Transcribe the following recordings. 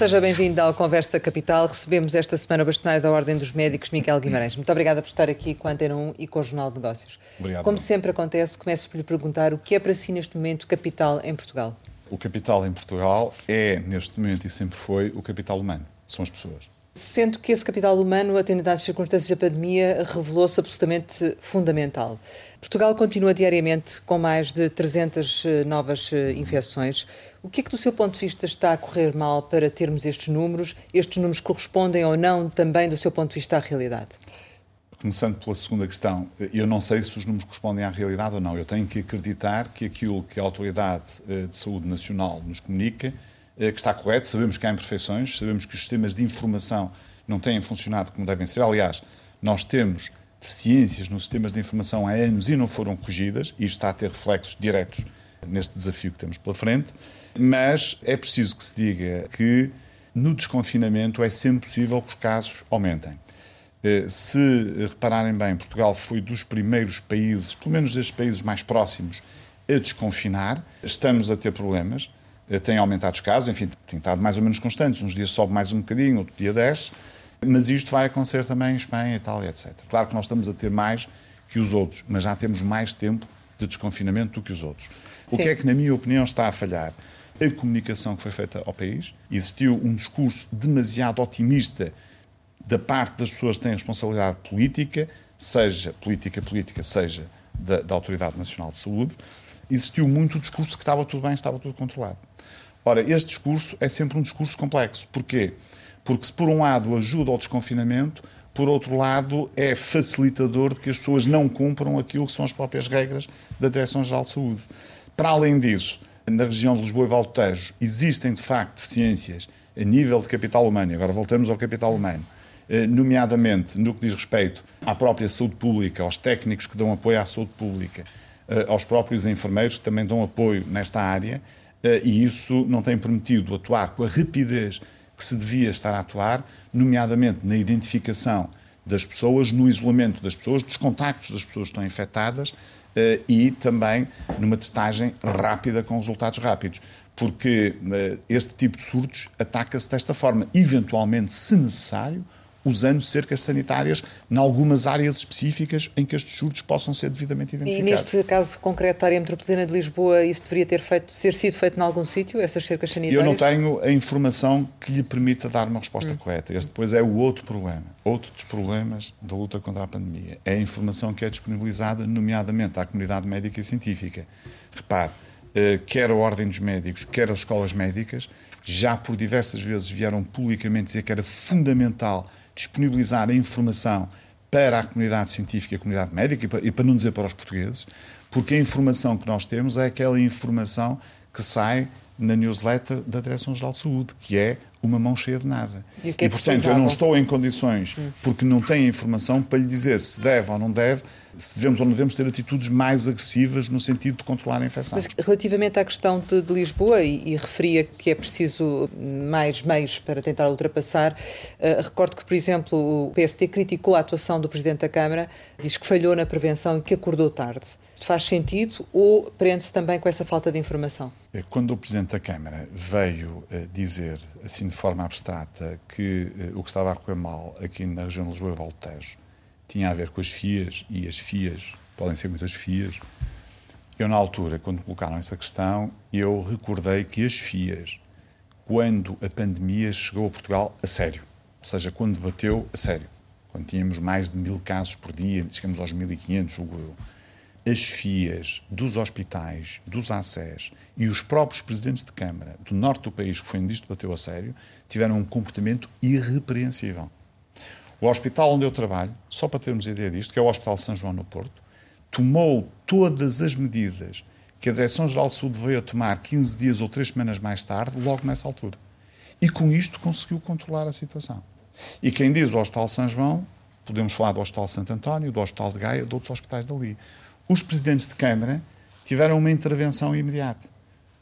Seja bem-vindo ao Conversa Capital. Recebemos esta semana o bastonário da Ordem dos Médicos, Miguel Guimarães. Muito obrigada por estar aqui com a Antena 1 e com o Jornal de Negócios. Obrigado. Como sempre acontece, começo por lhe perguntar o que é para si neste momento capital em Portugal? O capital em Portugal é, neste momento e sempre foi, o capital humano. São as pessoas. Sendo que esse capital humano, atendendo às circunstâncias da pandemia, revelou-se absolutamente fundamental. Portugal continua diariamente com mais de 300 eh, novas eh, infecções. O que é que, do seu ponto de vista, está a correr mal para termos estes números? Estes números correspondem ou não também, do seu ponto de vista, à realidade? Começando pela segunda questão, eu não sei se os números correspondem à realidade ou não. Eu tenho que acreditar que aquilo que a Autoridade eh, de Saúde Nacional nos comunica eh, que está correto, sabemos que há imperfeições, sabemos que os sistemas de informação não têm funcionado como devem ser. Aliás, nós temos deficiências nos sistemas de informação há anos e não foram corrigidas, e isto está a ter reflexos diretos neste desafio que temos pela frente, mas é preciso que se diga que no desconfinamento é sempre possível que os casos aumentem. Eh, se repararem bem, Portugal foi dos primeiros países, pelo menos destes países mais próximos, a desconfinar. Estamos a ter problemas. Eh, tem aumentado os casos, enfim, tem estado mais ou menos constantes. Uns dias sobe mais um bocadinho, outro dia desce, mas isto vai acontecer também em Espanha, Itália, etc. Claro que nós estamos a ter mais que os outros, mas já temos mais tempo de desconfinamento do que os outros. Sim. O que é que, na minha opinião, está a falhar? A comunicação que foi feita ao país. Existiu um discurso demasiado otimista da parte das pessoas que têm responsabilidade política, seja política política, seja da, da Autoridade Nacional de Saúde. Existiu muito o discurso que estava tudo bem, estava tudo controlado. Ora, este discurso é sempre um discurso complexo. Porquê? Porque se por um lado ajuda ao desconfinamento, por outro lado é facilitador de que as pessoas não cumpram aquilo que são as próprias regras da Direção-Geral de Saúde. Para além disso, na região de Lisboa e Valtejo existem de facto deficiências a nível de capital humano, agora voltamos ao capital humano, eh, nomeadamente no que diz respeito à própria saúde pública, aos técnicos que dão apoio à saúde pública, eh, aos próprios enfermeiros que também dão apoio nesta área, eh, e isso não tem permitido atuar com a rapidez que se devia estar a atuar, nomeadamente na identificação das pessoas, no isolamento das pessoas, dos contactos das pessoas que estão infectadas e também numa testagem rápida com resultados rápidos. Porque eh, este tipo de surtos ataca-se desta forma. Eventualmente, se necessário, usando cercas sanitárias em algumas áreas específicas em que estes surtos possam ser devidamente identificados. E neste caso concreto da área metropolitana de Lisboa, isso deveria ter, feito, ter sido feito em algum sítio, essas cercas sanitárias? Eu não tenho a informação que lhe permita dar uma resposta hum. correta. Este depois é o outro problema. Outro dos problemas da luta contra a pandemia. É a informação que é disponibilizada, nomeadamente à comunidade médica e científica. Repare, eh, quer a Ordem dos Médicos, quer as escolas médicas, já por diversas vezes vieram publicamente dizer que era fundamental disponibilizar a informação para a comunidade científica e a comunidade médica, e para, e para não dizer para os portugueses, porque a informação que nós temos é aquela informação que sai na newsletter da Direção-Geral de Saúde, que é uma mão cheia de nada. E, e portanto, eu não estou em condições, hum. porque não tenho informação, para lhe dizer se deve ou não deve, se devemos ou não devemos ter atitudes mais agressivas no sentido de controlar a infecção. Mas relativamente à questão de, de Lisboa, e, e, referia que é preciso mais meios para tentar ultrapassar, uh, recordo que, por exemplo, o PST criticou a atuação do Presidente da Câmara, diz que falhou na prevenção e que acordou tarde faz sentido ou prende-se também com essa falta de informação? É, quando o Presidente da Câmara veio eh, dizer, assim de forma abstrata, que eh, o que estava a correr mal aqui na região de Lisboa e Valtejo tinha a ver com as FIAs, e as FIAs podem ser muitas FIAs, eu na altura, quando colocaram essa questão, eu recordei que as FIAs, quando a pandemia chegou a Portugal a sério, ou seja, quando bateu a sério, quando tínhamos mais de mil casos por dia, chegamos aos 1.500, julgo eu, as FIAs dos hospitais, dos ACES e os próprios presidentes de Câmara do norte do país, que foi onde isto bateu a sério, tiveram um comportamento irrepreensível. O hospital onde eu trabalho, só para termos ideia disto, que é o Hospital São João no Porto, tomou todas as medidas que a Direção-Geral Saúde veio tomar 15 dias ou 3 semanas mais tarde, logo nessa altura. E com isto conseguiu controlar a situação. E quem diz o Hospital São João, podemos falar do Hospital Santo António, do Hospital de Gaia, de outros hospitais dali os presidentes de Câmara tiveram uma intervenção imediata.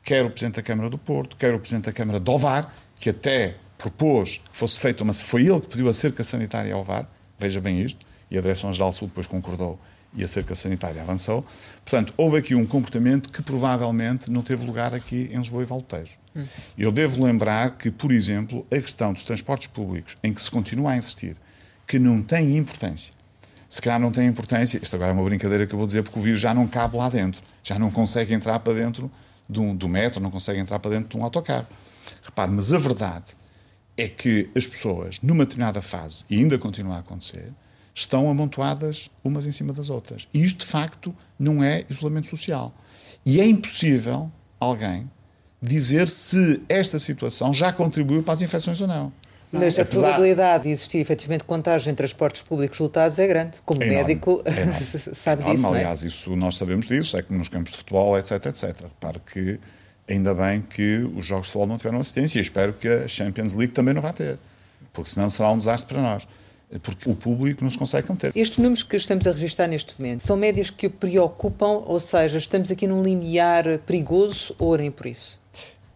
Quer o Presidente da Câmara do Porto, quer o Presidente da Câmara de Ovar, que até propôs que fosse feita uma. Foi ele que pediu a cerca sanitária ao Ovar, veja bem isto, e a Direção-Geral Sul depois concordou e a cerca sanitária avançou. Portanto, houve aqui um comportamento que provavelmente não teve lugar aqui em Lisboa e Valtejo. Hum. Eu devo lembrar que, por exemplo, a questão dos transportes públicos, em que se continua a insistir, que não tem importância, se calhar não tem importância, isto agora é uma brincadeira que eu vou dizer, porque o vírus já não cabe lá dentro, já não consegue entrar para dentro do, do metro, não consegue entrar para dentro de um autocarro. Repare, mas a verdade é que as pessoas, numa determinada fase, e ainda continua a acontecer, estão amontoadas umas em cima das outras. E isto, de facto, não é isolamento social. E é impossível alguém dizer se esta situação já contribuiu para as infecções ou não. Mas a Apesar... probabilidade de existir efetivamente contagem em transportes públicos lotados é grande. Como é médico, é sabe é disso. Não é? Aliás, isso, nós sabemos disso, é que nos campos de futebol, etc, etc. Repare que ainda bem que os jogos de futebol não tiveram assistência e espero que a Champions League também não vá ter, porque senão será um desastre para nós porque o público não se consegue conter. Estes números que estamos a registrar neste momento são médias que o preocupam, ou seja, estamos aqui num limiar perigoso ou nem por isso?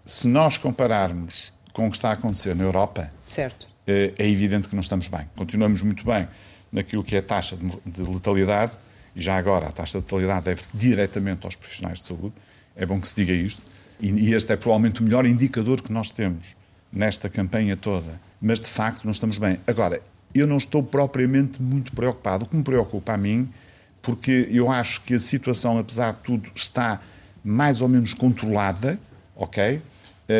Se nós compararmos com o que está a acontecer na Europa, certo. É, é evidente que não estamos bem. Continuamos muito bem naquilo que é a taxa de letalidade, e já agora a taxa de letalidade deve-se diretamente aos profissionais de saúde. É bom que se diga isto. E este é provavelmente o melhor indicador que nós temos nesta campanha toda. Mas de facto não estamos bem. Agora, eu não estou propriamente muito preocupado. O que me preocupa a mim, porque eu acho que a situação, apesar de tudo, está mais ou menos controlada, ok? Uh,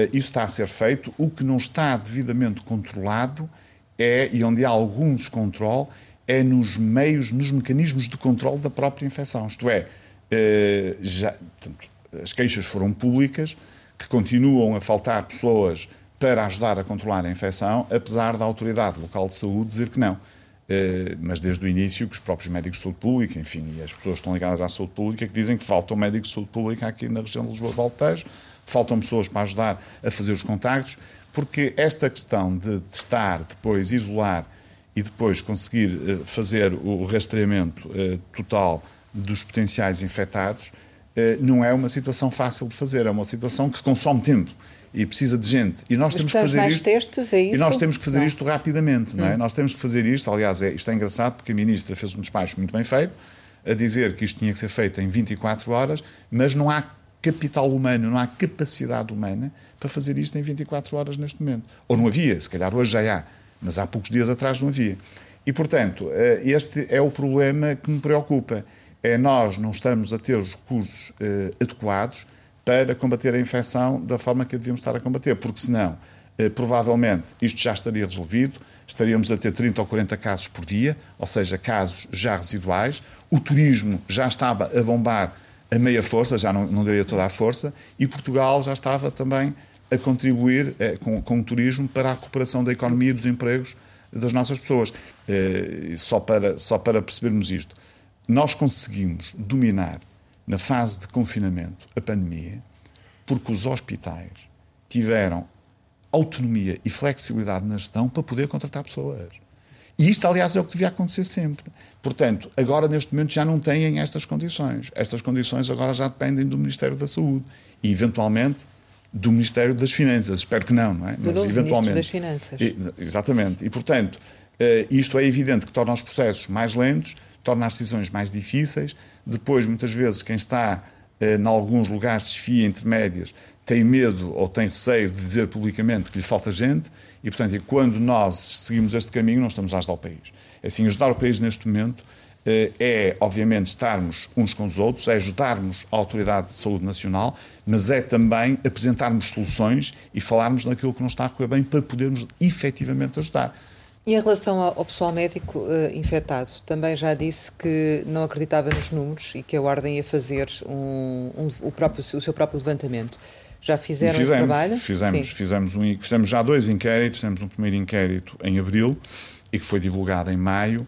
isso está a ser feito. O que não está devidamente controlado é, e onde há algum descontrole, é nos meios, nos mecanismos de controle da própria infecção. Isto é, uh, já, portanto, as queixas foram públicas, que continuam a faltar pessoas para ajudar a controlar a infecção, apesar da autoridade local de saúde dizer que não. Uh, mas desde o início que os próprios médicos de saúde pública, enfim, e as pessoas que estão ligadas à saúde pública, que dizem que faltam médicos de saúde pública aqui na região de Lisboa-Valtejo, faltam pessoas para ajudar a fazer os contactos, porque esta questão de testar, depois isolar e depois conseguir uh, fazer o rastreamento uh, total dos potenciais infectados não é uma situação fácil de fazer, é uma situação que consome tempo e precisa de gente. E nós Mas temos que fazer mais isto. Testes, é isso? E nós temos que fazer não. isto rapidamente, não é? Hum. Nós temos que fazer isto, aliás, é, isto é engraçado porque a ministra fez um despacho muito bem feito a dizer que isto tinha que ser feito em 24 horas, mas não há capital humano, não há capacidade humana para fazer isto em 24 horas neste momento. Ou não havia, se calhar hoje já há, mas há poucos dias atrás não havia. E, portanto, eh, este é o problema que me preocupa. É nós não estamos a ter os recursos eh, adequados para combater a infecção da forma que devíamos estar a combater, porque senão, eh, provavelmente, isto já estaria resolvido, estaríamos a ter 30 ou 40 casos por dia, ou seja, casos já residuais, o turismo já estava a bombar a meia força, já não, não daria toda a força, e Portugal já estava também a contribuir eh, com, com o turismo para a recuperação da economia e dos empregos das nossas pessoas. Só, para, só para percebermos isto, nós conseguimos dominar na fase de confinamento, a pandemia, porque os hospitais tiveram autonomia e flexibilidade na gestão para poder contratar pessoas. E isto, aliás, é o que devia acontecer sempre. Portanto, agora, neste momento, já não têm estas condições. Estas condições agora já dependem do Ministério da Saúde e, eventualmente, do Ministério das Finanças. Espero que não, não é? Do Mas, novo eventualmente. Ministro das Finanças. E, exatamente. E, portanto, eh, isto é evidente que torna os processos mais lentos, torna as decisões mais difíceis. Depois, muitas vezes, quem está eh, em alguns lugares de desfia intermédias tem medo ou tem receio de dizer publicamente que lhe falta gente e, portanto, quando nós seguimos este caminho, não estamos a ajudar o país. Assim, ajudar o país neste momento eh, é, obviamente, estarmos uns com os outros, é ajudarmos a Autoridade de Saúde Nacional, mas é também apresentarmos soluções e falarmos naquilo que não está a correr bem para podermos efetivamente ajudar. E em relação ao pessoal médico uh, infectado, também já disse que não acreditava nos números e que a Ordem ia fazer um, um, o, próprio, o seu próprio levantamento. Já fizeram fizemos, esse trabalho? Fizemos, fizemos, um, fizemos já dois inquéritos. Fizemos um primeiro inquérito em abril e que foi divulgado em maio.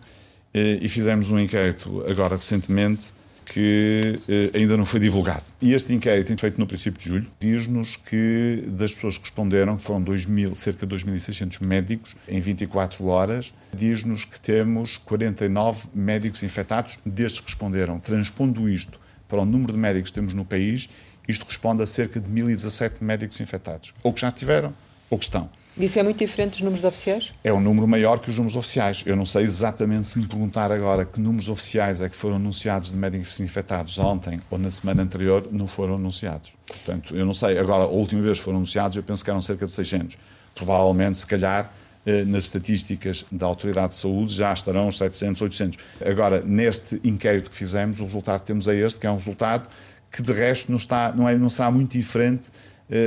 Eh, e fizemos um inquérito agora recentemente que eh, ainda não foi divulgado. E este inquérito, feito no princípio de julho, diz-nos que das pessoas que responderam, que foram 2 mil, cerca de 2.600 médicos, em 24 horas, diz-nos que temos 49 médicos infectados, destes que responderam. Transpondo isto para o número de médicos que temos no país, isto responde a cerca de 1.017 médicos infectados. Ou que já tiveram, ou que estão. Isso é muito diferente dos números oficiais? É um número maior que os números oficiais. Eu não sei exatamente se me perguntar agora que números oficiais é que foram anunciados de médicos infectados ontem ou na semana anterior, não foram anunciados. Portanto, eu não sei. Agora, a última vez que foram anunciados, eu penso que eram cerca de 600. Provavelmente, se calhar, eh, nas estatísticas da Autoridade de Saúde já estarão os 700, 800. Agora, neste inquérito que fizemos, o resultado que temos é este, que é um resultado que de resto não, está, não, é, não será muito diferente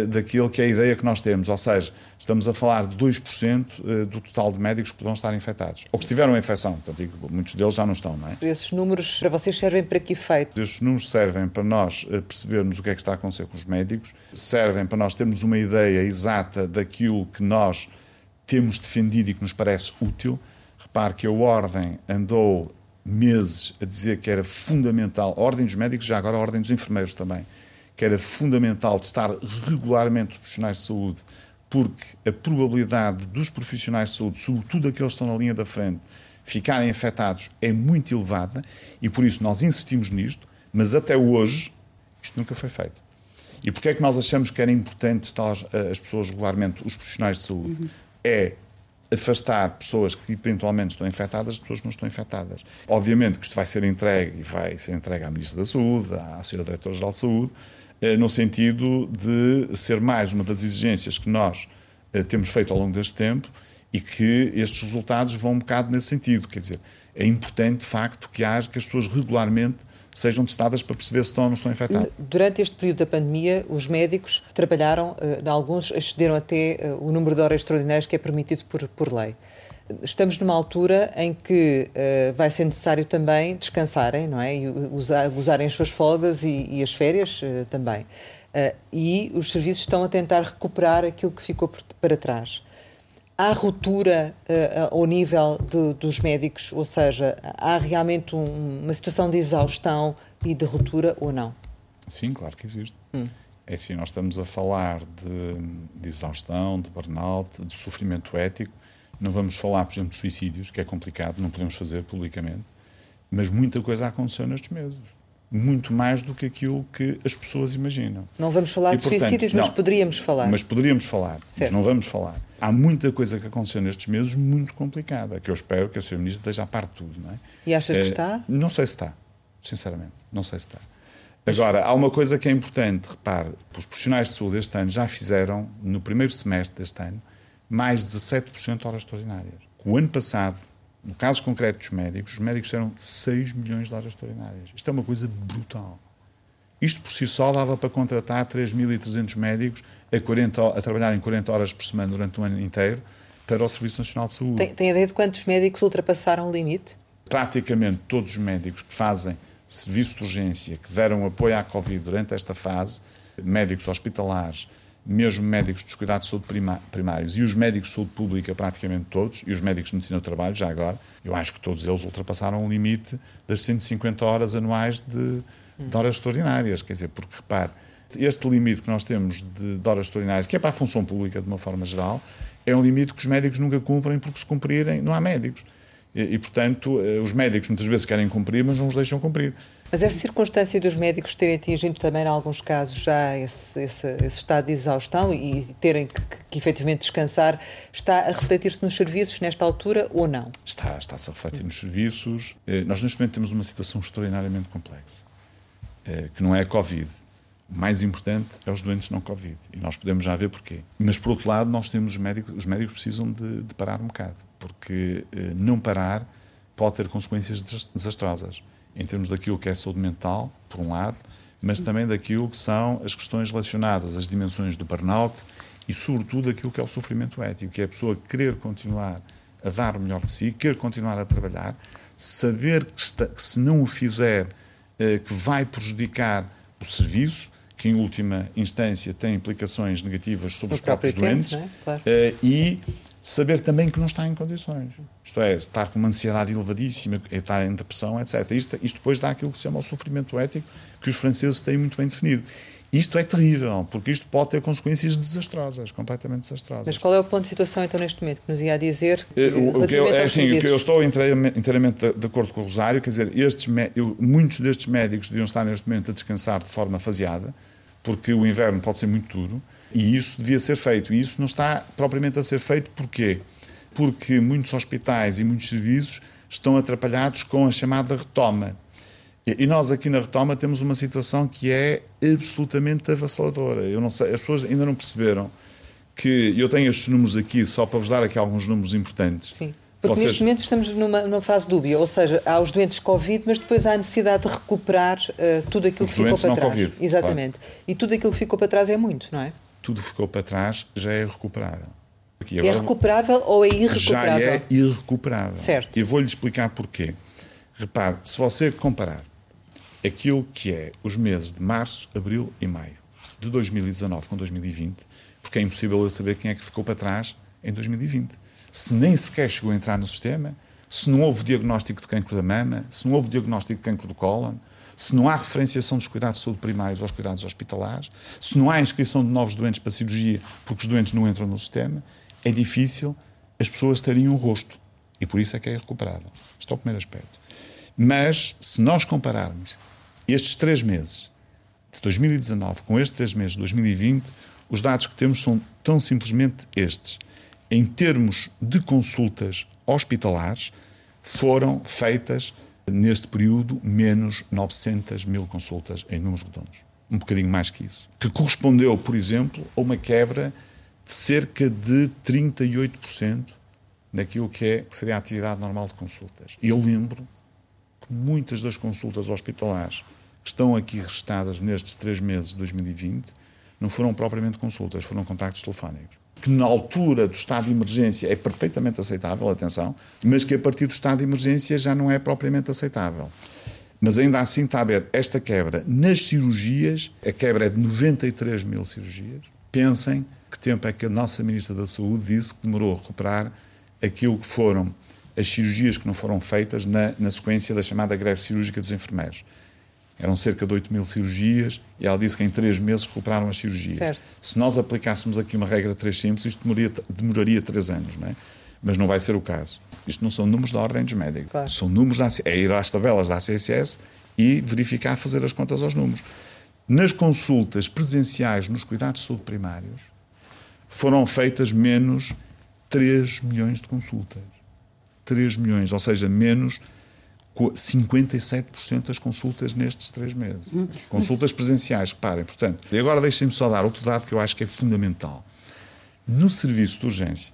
daquilo que é a ideia que nós temos, ou seja, estamos a falar de 2% eh, do total de médicos que poderão estar infectados, ou que tiveram a infecção, portanto, muitos deles já não estão, não é? Esses números para vocês servem para que efeito? Esses números servem para nós eh, percebermos o que é que está a acontecer com os médicos, servem para nós termos uma ideia exata daquilo que nós temos defendido e que nos parece útil. Repare que a Ordem andou meses a dizer que era fundamental, a Ordem dos Médicos, já agora a Ordem dos Enfermeiros também, que era fundamental testar regularmente os profissionais de saúde, porque a probabilidade dos profissionais de saúde, sobretudo aqueles que estão na linha da frente, ficarem afetados é muito elevada e por isso nós insistimos nisto, mas até hoje isto nunca foi feito. E porquê é que nós achamos que era importante testar as pessoas regularmente, os profissionais de saúde? Uhum. É afastar pessoas que eventualmente estão infectadas de pessoas que não estão infectadas. Obviamente que isto vai ser entregue e vai ser entregue à Ministra da Saúde, à Sra. Diretora-Geral de Saúde, eh, no sentido de ser mais uma das exigências que nós eh, temos feito ao longo deste tempo e que estes resultados vão um bocado nesse sentido. Quer dizer, é importante, de facto, que, haja, que as pessoas regularmente sejam testadas para perceber se estão ou não estão infectadas. Durante este período da pandemia, os médicos trabalharam, eh, alguns excederam até o número de horas extraordinárias que é permitido por, por lei estamos numa altura em que uh, vai ser necessário também descansarem, não é? E usar, usarem as suas folgas e, e as férias uh, também. Uh, e os serviços estão a tentar recuperar aquilo que ficou por, para trás. Há ruptura ao nível de, dos médicos, ou seja, há realmente um, uma situação de exaustão e de ruptura ou não? Sim, claro que existe. Hum. É assim, nós estamos a falar de, de exaustão, de burnout, de sofrimento ético, não vamos falar, por exemplo, de suicídios, que é complicado, não podemos fazer publicamente, mas muita coisa aconteceu nestes meses. Muito mais do que aquilo que as pessoas imaginam. Não vamos falar e, de portanto, suicídios, mas não, poderíamos falar. Mas poderíamos falar, certo. mas não vamos falar. Há muita coisa que aconteceu nestes meses muito complicada, que eu espero que a Sra. Ministra esteja a par de tudo. Não é? E achas é, que está? Não sei se está, sinceramente. Não sei se está. Agora, há uma coisa que é importante, repare, os profissionais de saúde este ano já fizeram, no primeiro semestre deste ano, mais 17% de horas extraordinárias. O ano passado, no caso concreto dos médicos, os médicos fizeram 6 milhões de horas extraordinárias. Isto é uma coisa brutal. Isto por si só dava para contratar 3.300 médicos a, 40, a trabalhar em 40 horas por semana durante o ano inteiro para o Serviço Nacional de Saúde. Tem, tem ideia de quantos médicos ultrapassaram o limite? Praticamente todos os médicos que fazem serviço de urgência, que deram apoio à Covid durante esta fase, médicos hospitalares, mesmo médicos dos cuidados de saúde primários e os médicos de saúde pública, praticamente todos, e os médicos de medicina do trabalho, já agora, eu acho que todos eles ultrapassaram o limite das 150 horas anuais de, de horas extraordinárias. Quer dizer, porque repare, este limite que nós temos de, de horas extraordinárias, que é para a função pública de uma forma geral, é um limite que os médicos nunca cumprem, porque se cumprirem, não há médicos. E, e, portanto, eh, os médicos muitas vezes querem cumprir, mas não os deixam cumprir. Mas essa circunstância dos médicos terem atingido também, em alguns casos, já esse, esse, esse estado de exaustão e terem que, que, que efetivamente descansar, está a refletir-se nos serviços nesta altura ou não? Está, está-se a refletir nos serviços. Eh, nós, neste momento, temos uma situação extraordinariamente complexa, eh, que não é a Covid. O mais importante é os doentes não Covid. E nós podemos já ver porquê. Mas, por outro lado, nós temos os médicos, os médicos precisam de, de parar um bocado, porque eh, não parar pode ter consequências desastrosas em termos daquilo que é saúde mental, por um lado, mas também daquilo que são as questões relacionadas às dimensões do burnout e, sobretudo, aquilo que é o sofrimento ético, que é a pessoa querer continuar a dar o melhor de si, querer continuar a trabalhar, saber que, está, que se não o fizer, eh, que vai prejudicar o serviço, que em última instância tem implicações negativas sobre o os próprios doentes, é? claro. eh, e saber também que não está em condições. Isto é, estar com uma ansiedade elevadíssima, estar em depressão, etc. Isto, isto depois dá aquilo que se chama o sofrimento ético, que os franceses têm muito bem definido. Isto é terrível, porque isto pode ter consequências desastrosas, completamente desastrosas. Mas qual é o ponto de situação então neste momento que nos ia dizer? Eh, o, o que eu, é assim, o que eu estou inteiramente, inteiramente de, de, acordo com o Rosário, quer dizer, estes, eu, muitos destes médicos deviam estar neste momento a descansar de forma faseada, porque o inverno pode ser muito duro e isso devia ser feito. E isso não está propriamente a ser feito. Porquê? Porque muitos hospitais e muitos serviços estão atrapalhados com a chamada retoma. E nós aqui na retoma temos uma situação que é absolutamente avassaladora. Eu não sei, as pessoas ainda não perceberam que eu tenho estes números aqui só para vos dar aqui alguns números importantes. Sim. Porque Vocês... neste momento estamos numa, numa, fase dúbia, ou seja, há os doentes Covid, mas depois há a necessidade de recuperar uh, tudo aquilo os que ficou para trás. COVID, Exatamente. Claro. E tudo aquilo que ficou para trás é muito, não é? Tudo que ficou para trás já é recuperável. Aqui, é recuperável ou é irrecuperável? Já é irrecuperável. Certo. E vou-lhe explicar porquê. Repare, se você comparar aquilo que é os meses de março, abril e maio de 2019 com 2020, porque é impossível eu saber quem é que ficou para trás em 2020 se nem sequer chegou a entrar no sistema, se não houve diagnóstico de cancro da mama, se não houve diagnóstico de cancro do cólon, se não há referenciação dos cuidados de saúde primários aos cuidados hospitalares, se não há inscrição de novos doentes para cirurgia porque os doentes não entram no sistema, é difícil as pessoas terem um rosto. E por isso é que é recuperável. Este é o primeiro aspecto. Mas, se nós compararmos estes três meses de 2019 com estes três meses de 2020, os dados que temos são tão simplesmente estes em termos de consultas hospitalares, foram feitas neste período menos 900 mil consultas em números redondos. Um bocadinho mais que isso. Que correspondeu, por exemplo, a uma quebra de cerca de 38% naquilo que, é, que seria a atividade normal de consultas. E eu lembro que muitas das consultas hospitalares que estão aqui registadas nestes três meses de 2020 não foram propriamente consultas, foram contactos telefónicos que na altura do estado de emergência é perfeitamente aceitável, atenção, mas que a partir do estado de emergência já não é propriamente aceitável. Mas ainda assim está a ver esta quebra nas cirurgias, a quebra é de 93 mil cirurgias. Pensem que tempo é que a nossa Ministra da Saúde disse que demorou a recuperar aquilo que foram as cirurgias que não foram feitas na, na sequência da chamada greve cirúrgica dos enfermeiros. Eram cerca de 8 mil cirurgias e ela disse que em 3 meses recuperaram as cirurgias. Certo. Se nós aplicássemos aqui uma regra de 3 simples, isto demoraria, demoraria 3 anos, não é? Mas não vai ser o caso. Isto não são números da ordem dos médicos. Claro. São números da é ir às tabelas da ACSS e verificar, fazer as contas aos números. Nas consultas presenciais nos cuidados de saúde primários, foram feitas menos 3 milhões de consultas. 3 milhões, ou seja, menos 57% das consultas nestes três meses. Hum, consultas presenciais, reparem. Portanto, e agora deixem-me só dar outro dado que eu acho que é fundamental. No serviço de urgência,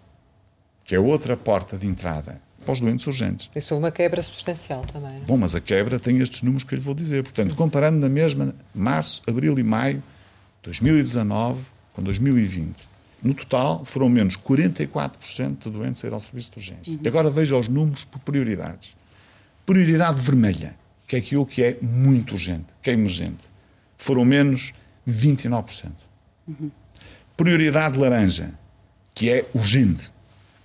que é outra porta de entrada para os doentes urgentes. Isso é uma quebra substancial também. Bom, mas a quebra tem estes números que eu lhe vou dizer. Portanto, comparando na mesma março, abril e maio, 2019 com 2020, no total foram menos 44% de doentes a ir ao serviço de urgência. Uhum. E agora veja os números por prioridades. Prioridade vermelha, que é aquilo que é muito urgente, que é emergente, foram menos 29%. Uhum. Prioridade laranja, que é urgente,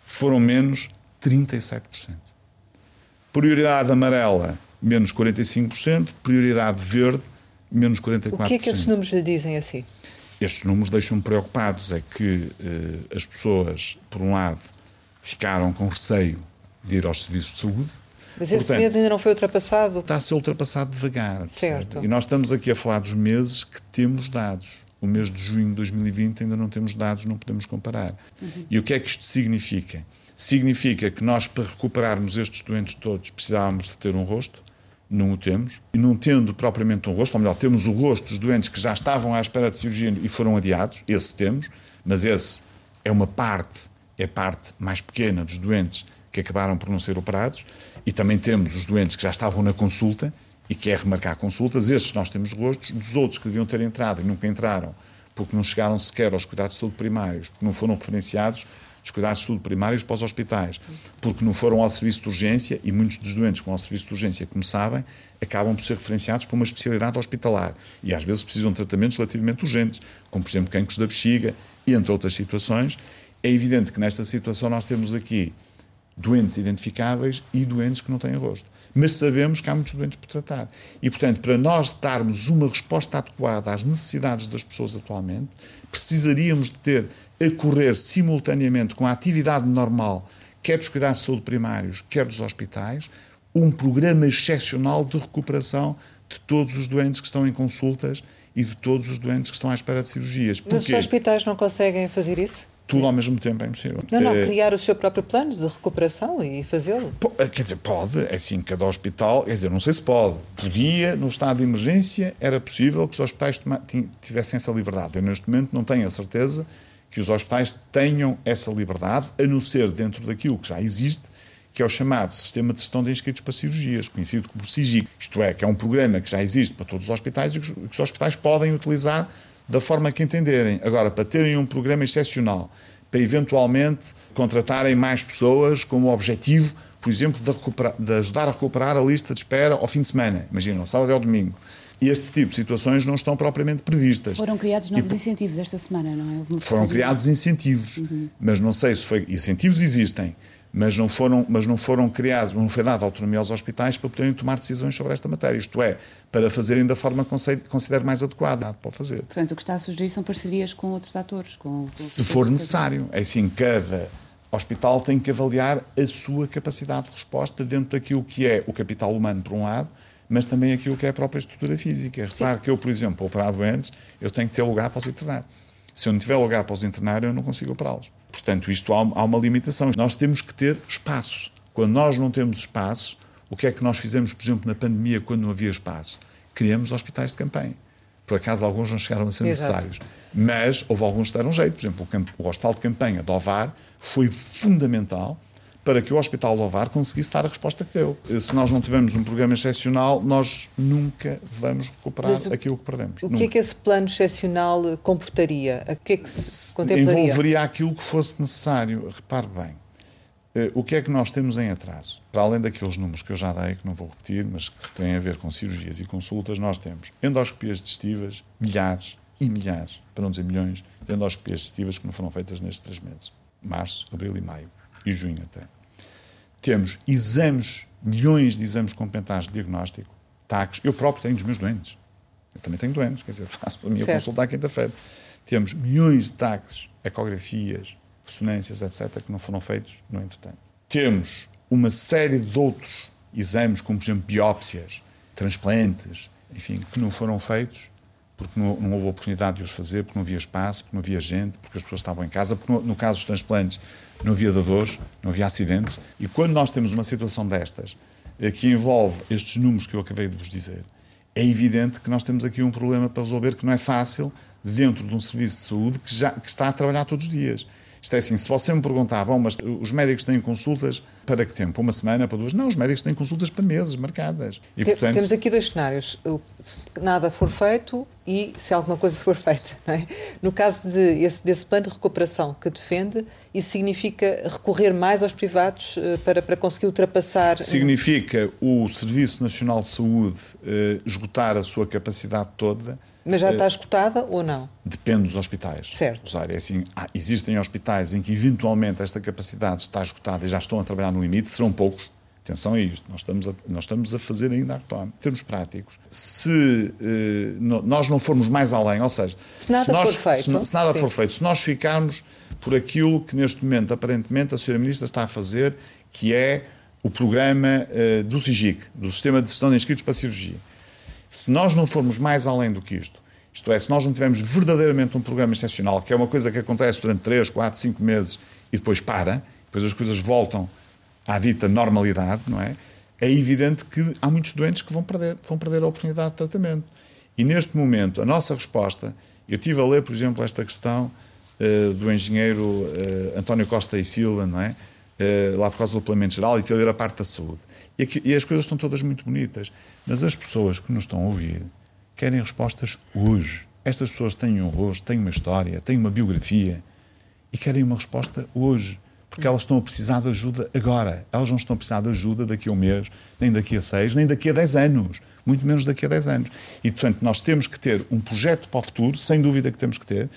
foram menos 37%. Prioridade amarela, menos 45%. Prioridade verde, menos 44%. O que é que esses números lhe dizem assim? Estes números deixam-me preocupados. É que eh, as pessoas, por um lado, ficaram com receio de ir aos serviços de saúde, mas esse Portanto, medo ainda não foi ultrapassado? Está a ser ultrapassado devagar. Certo. Percebe? E nós estamos aqui a falar dos meses que temos dados. O mês de junho de 2020 ainda não temos dados, não podemos comparar. Uhum. E o que é que isto significa? Significa que nós, para recuperarmos estes doentes todos, precisávamos de ter um rosto, não o temos, e não tendo propriamente um rosto, ou melhor, temos o rosto dos doentes que já estavam à espera de cirurgia e foram adiados, esse temos, mas esse é uma parte, é a parte mais pequena dos doentes que acabaram por não ser operados, e também temos os doentes que já estavam na consulta e quer remarcar consultas, esses nós temos rostos, dos outros que deviam ter entrado e nunca entraram, porque não chegaram sequer aos cuidados de saúde primários, porque não foram referenciados os cuidados de saúde primários para os hospitais, porque não foram ao serviço de urgência e muitos dos doentes que vão ao serviço de urgência, como sabem, acabam por ser referenciados para uma especialidade hospitalar. E às vezes precisam de tratamentos relativamente urgentes, como por exemplo cancros da bexiga e entre outras situações. É evidente que nesta situação nós temos aqui doentes identificáveis e doentes que não têm rosto. Mas sabemos que há muitos doentes por tratar. E, portanto, para nós darmos uma resposta adequada às necessidades das pessoas atualmente, precisaríamos de ter a correr simultaneamente com a atividade normal, quer dos cuidados de saúde primários, quer dos hospitais, um programa excepcional de recuperação de todos os doentes que estão em consultas e de todos os doentes que estão à espera de cirurgias. Mas os hospitais não conseguem fazer isso? Tudo ao mesmo tempo é impossível. Não, não, criar o seu próprio plano de recuperação e fazê-lo. Quer dizer, pode, é assim, cada hospital, quer dizer, não sei se pode. Podia, no estado de emergência, era possível que os hospitais tivessem essa liberdade. Eu, neste momento, não tenho a certeza que os hospitais tenham essa liberdade, a não ser dentro daquilo que já existe, que é o chamado Sistema de Gestão de Inscritos para Cirurgias, conhecido como SIGIC. Isto é, que é um programa que já existe para todos os hospitais e que os hospitais podem utilizar da forma que entenderem. Agora, para terem um programa excepcional, para eventualmente contratarem mais pessoas com o objetivo, por exemplo, de, de ajudar a recuperar a lista de espera ao fim de semana, imagina, sábado ao domingo. E este tipo de situações não estão propriamente previstas. Foram criados novos e, incentivos esta semana, não é? Foram criados incentivos, uhum. mas não sei se foi. Incentivos existem, mas não foram, mas não foram criados, não foi dada autonomia aos hospitais para poderem tomar decisões sobre esta matéria, isto é, para fazerem da forma que considere mais adequada para fazer. Portanto, o que está a sugerir são parcerias com outros atores? Com, com Se for necessário. É assim, cada hospital tem que avaliar a sua capacidade de resposta dentro daquilo que é o capital humano, por um lado, mas também aquilo que é a própria estrutura física. Repare que eu, por exemplo, para operar doentes, eu tenho que ter lugar para os internar. Se eu não tiver lugar para os internar, eu não consigo operá-los. Portanto, isto há, há uma limitação. Nós temos que ter espaço. Quando nós não temos espaço, o que é que nós fizemos, por exemplo, na pandemia, quando não havia espaço? Criamos hospitais de campanha. Por acaso, alguns não chegaram a ser Exato. necessários. Mas houve alguns que deram jeito. Por exemplo, o Hospital de Campanha de Ovar foi fundamental para que o Hospital de Ovar conseguisse dar a resposta que deu. Se nós não tivermos um programa excepcional, nós nunca vamos recuperar o, aquilo que perdemos. O que nunca. é que esse plano excepcional comportaria? O que é que se contemplaria? Envolveria aquilo que fosse necessário. Repare bem, eh, o que é que nós temos em atraso? Para além daqueles números que eu já dei, que não vou repetir, mas que têm a ver com cirurgias e consultas, nós temos endoscopias digestivas, milhares e milhares, para não dizer milhões, de endoscopias digestivas que não foram feitas nestes três meses. Março, abril e maio. E junho até temos exames, milhões de exames complementares de diagnóstico, taques. Eu próprio tenho dos meus doentes. Eu também tenho doentes, quer dizer, faço a minha certo. consulta à quinta-feira. Temos milhões de taques, ecografias, ressonâncias, etc., que não foram feitos no entretanto. Temos uma série de outros exames, como por exemplo biópsias, transplantes, enfim, que não foram feitos porque não, não, houve oportunidade de os fazer, porque não havia espaço, porque não havia gente, porque as pessoas estavam em casa, porque no, no caso dos transplantes não havia dadores, não havia acidentes. E quando nós temos uma situação destas, eh, que envolve estes números que eu acabei de vos dizer, é evidente que nós temos aqui um problema para resolver que não é fácil dentro de um serviço de saúde que, já, que está a trabalhar todos os dias. Isto é assim, se você me perguntar, bom, mas os médicos têm consultas para que tempo? Uma semana, para duas? Não, os médicos têm consultas para meses marcadas. E, Tem, portanto... Temos aqui dois cenários. Se nada for feito e se alguma coisa for feita. É? No caso de esse, desse plano de recuperação que defende, isso significa recorrer mais aos privados uh, para, para conseguir ultrapassar. Significa o Serviço Nacional de Saúde uh, esgotar a sua capacidade toda mas já está escutada ou não? Depende dos hospitais. Certo. Rosário, é assim, existem hospitais em que eventualmente esta capacidade está esgotada e já estão a trabalhar no limite, serão poucos. Atenção a isto, nós estamos a, nós estamos a fazer ainda a retoma. Em termos práticos, se eh, no, nós não formos mais além, ou seja, se nada, se nós, for, feito, se, se nada for feito, se nós ficarmos por aquilo que neste momento, aparentemente, a Sra. Ministra está a fazer, que é o programa eh, do SIGIC, do Sistema de Gestão de Inscritos para a Cirurgia se nós não formos mais além do que isto, isto é, se nós não tivermos verdadeiramente um programa excepcional, que é uma coisa que acontece durante 3, 4, 5 meses e depois para, depois as coisas voltam à dita normalidade, não é? É evidente que há muitos doentes que vão perder, vão perder a oportunidade de tratamento. E neste momento, a nossa resposta, eu estive a ler, por exemplo, esta questão uh, do engenheiro uh, António Costa e Silva, não é? Uh, lá por causa do Parlamento Geral, e tive a ler a parte da saúde. E, aqui, e as coisas estão todas muito bonitas. Mas as pessoas que nos estão a ouvir querem respostas hoje. Estas pessoas têm um rosto, têm uma história, têm uma biografia e querem uma resposta hoje. Porque elas estão a precisar de ajuda agora. Elas não estão a precisar de ajuda daqui a um mês, nem daqui a seis, nem daqui a dez anos. Muito menos daqui a dez anos. E, portanto, nós temos que ter um projeto para o futuro, sem dúvida que temos que ter.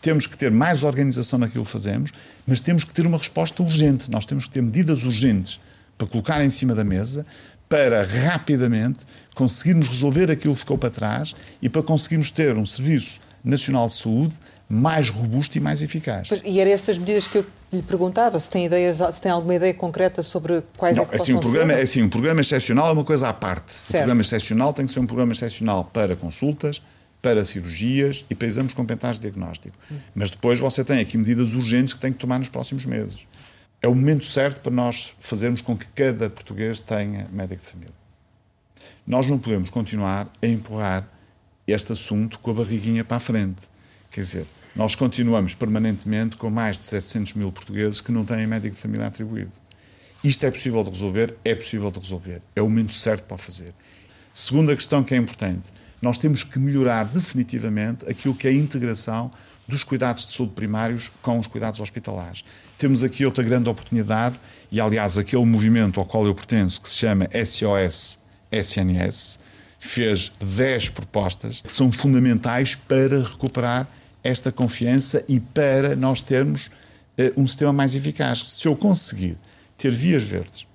Temos que ter mais organização naquilo que fazemos, mas temos que ter uma resposta urgente. Nós temos que ter medidas urgentes para colocar em cima da mesa, para rapidamente conseguirmos resolver aquilo que ficou para trás e para conseguirmos ter um Serviço Nacional de Saúde mais robusto e mais eficaz. E eram essas medidas que eu lhe perguntava, se tem, ideias, se tem alguma ideia concreta sobre quais Não, é que assim, o programa, ser? É assim, um programa excepcional é uma coisa à parte. Certo. O programa excepcional tem que ser um programa excepcional para consultas, para cirurgias e para exames complementares de diagnóstico. Mas depois você tem aqui medidas urgentes que tem que tomar nos próximos meses. É o momento certo para nós fazermos com que cada português tenha médico de família. Nós não podemos continuar a empurrar este assunto com a barriguinha para a frente. Quer dizer, nós continuamos permanentemente com mais de 700 mil portugueses que não têm médico de família atribuído. Isto é possível de resolver? É possível de resolver. É o momento certo para o fazer. Segunda questão que é importante, nós temos que melhorar definitivamente aquilo que é a integração dos cuidados de saúde primários com os cuidados hospitalares. Temos aqui outra grande oportunidade, e aliás, aquele movimento ao qual eu pertenço, que se chama SOS SNS, fez 10 propostas que são fundamentais para recuperar esta confiança e para nós termos uh, um sistema mais eficaz. Se eu conseguir ter vias verdes,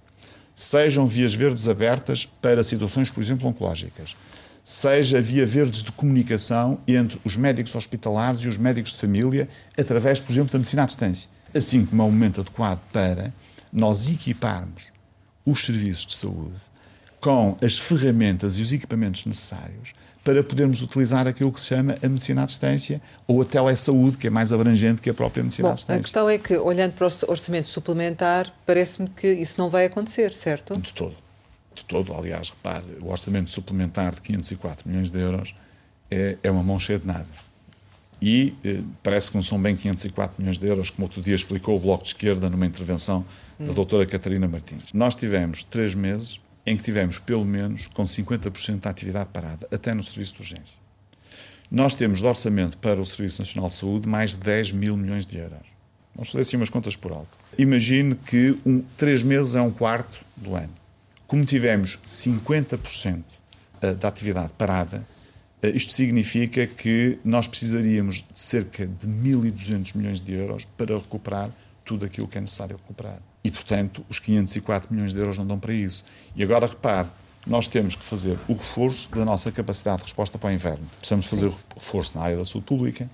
sejam vias verdes abertas para situações, por exemplo, oncológicas, seja via verdes de comunicação entre os médicos hospitalares e os médicos de família, através, por exemplo, da medicina à distância, assim como é o momento adequado para nós equiparmos os serviços de saúde com as ferramentas e os equipamentos necessários para podermos utilizar aquilo que se chama a medicina à distância ou a telesaúde, que é mais abrangente que a própria medicina Bom, à distância. A questão é que, olhando para o orçamento suplementar, parece-me que isso não vai acontecer, certo? De todo. De todo. Aliás, repare, o orçamento suplementar de 504 milhões de euros é, é uma mão cheia de nada. E eh, parece que não são bem 504 milhões de euros, como outro dia explicou o Bloco de Esquerda numa intervenção hum. da doutora Catarina Martins. Nós tivemos três meses em que tivemos pelo menos com 50% da atividade parada, até no serviço de urgência. Nós temos de orçamento para o Serviço Nacional de Saúde mais de 10 mil milhões de euros. Vamos fazer assim umas contas por alto. Imagine que um, três meses é um quarto do ano. Como tivemos 50% eh, da atividade parada, eh, isto significa que nós precisaríamos de cerca de 1.200 milhões de euros para recuperar tudo aquilo que é necessário recuperar. E, portanto, os 504 milhões de euros não dão para isso. E agora, repare, nós temos que fazer o reforço da nossa capacidade de resposta para o inverno. Precisamos fazer reforço na área da saúde pública,